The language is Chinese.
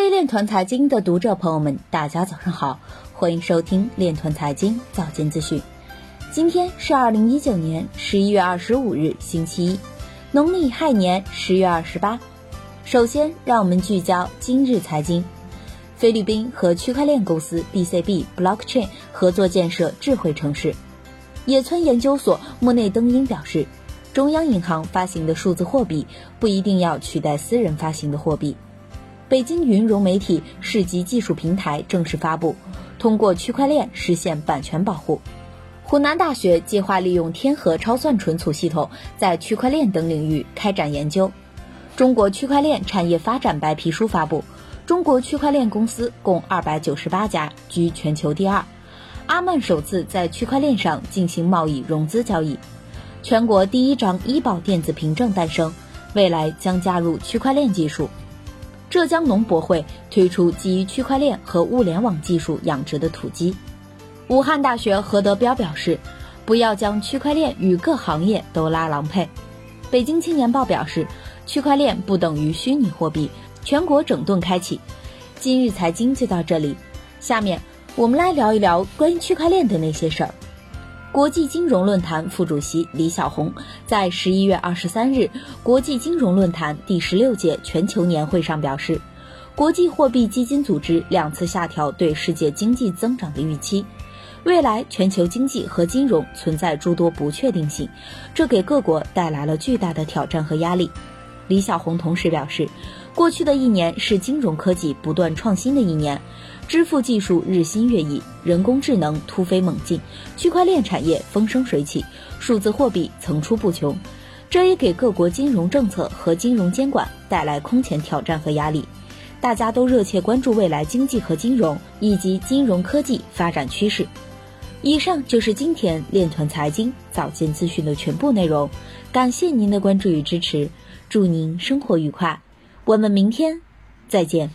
位链团财经的读者朋友们，大家早上好，欢迎收听链团财经早间资讯。今天是二零一九年十一月二十五日，星期一，农历亥年十月二十八。首先，让我们聚焦今日财经。菲律宾和区块链公司 BCB Blockchain 合作建设智慧城市。野村研究所莫内登英表示，中央银行发行的数字货币不一定要取代私人发行的货币。北京云融媒体市级技术平台正式发布，通过区块链实现版权保护。湖南大学计划利用天河超算存储系统，在区块链等领域开展研究。中国区块链产业发展白皮书发布，中国区块链公司共二百九十八家，居全球第二。阿曼首次在区块链上进行贸易融资交易。全国第一张医保电子凭证诞生，未来将加入区块链技术。浙江农博会推出基于区块链和物联网技术养殖的土鸡。武汉大学何德彪表示，不要将区块链与各行业都拉郎配。北京青年报表示，区块链不等于虚拟货币，全国整顿开启。今日财经就到这里，下面我们来聊一聊关于区块链的那些事儿。国际金融论坛副主席李小红在十一月二十三日国际金融论坛第十六届全球年会上表示，国际货币基金组织两次下调对世界经济增长的预期，未来全球经济和金融存在诸多不确定性，这给各国带来了巨大的挑战和压力。李小红同时表示，过去的一年是金融科技不断创新的一年。支付技术日新月异，人工智能突飞猛进，区块链产业风生水起，数字货币层出不穷，这也给各国金融政策和金融监管带来空前挑战和压力。大家都热切关注未来经济和金融以及金融科技发展趋势。以上就是今天链团财经早间资讯的全部内容，感谢您的关注与支持，祝您生活愉快，我们明天再见。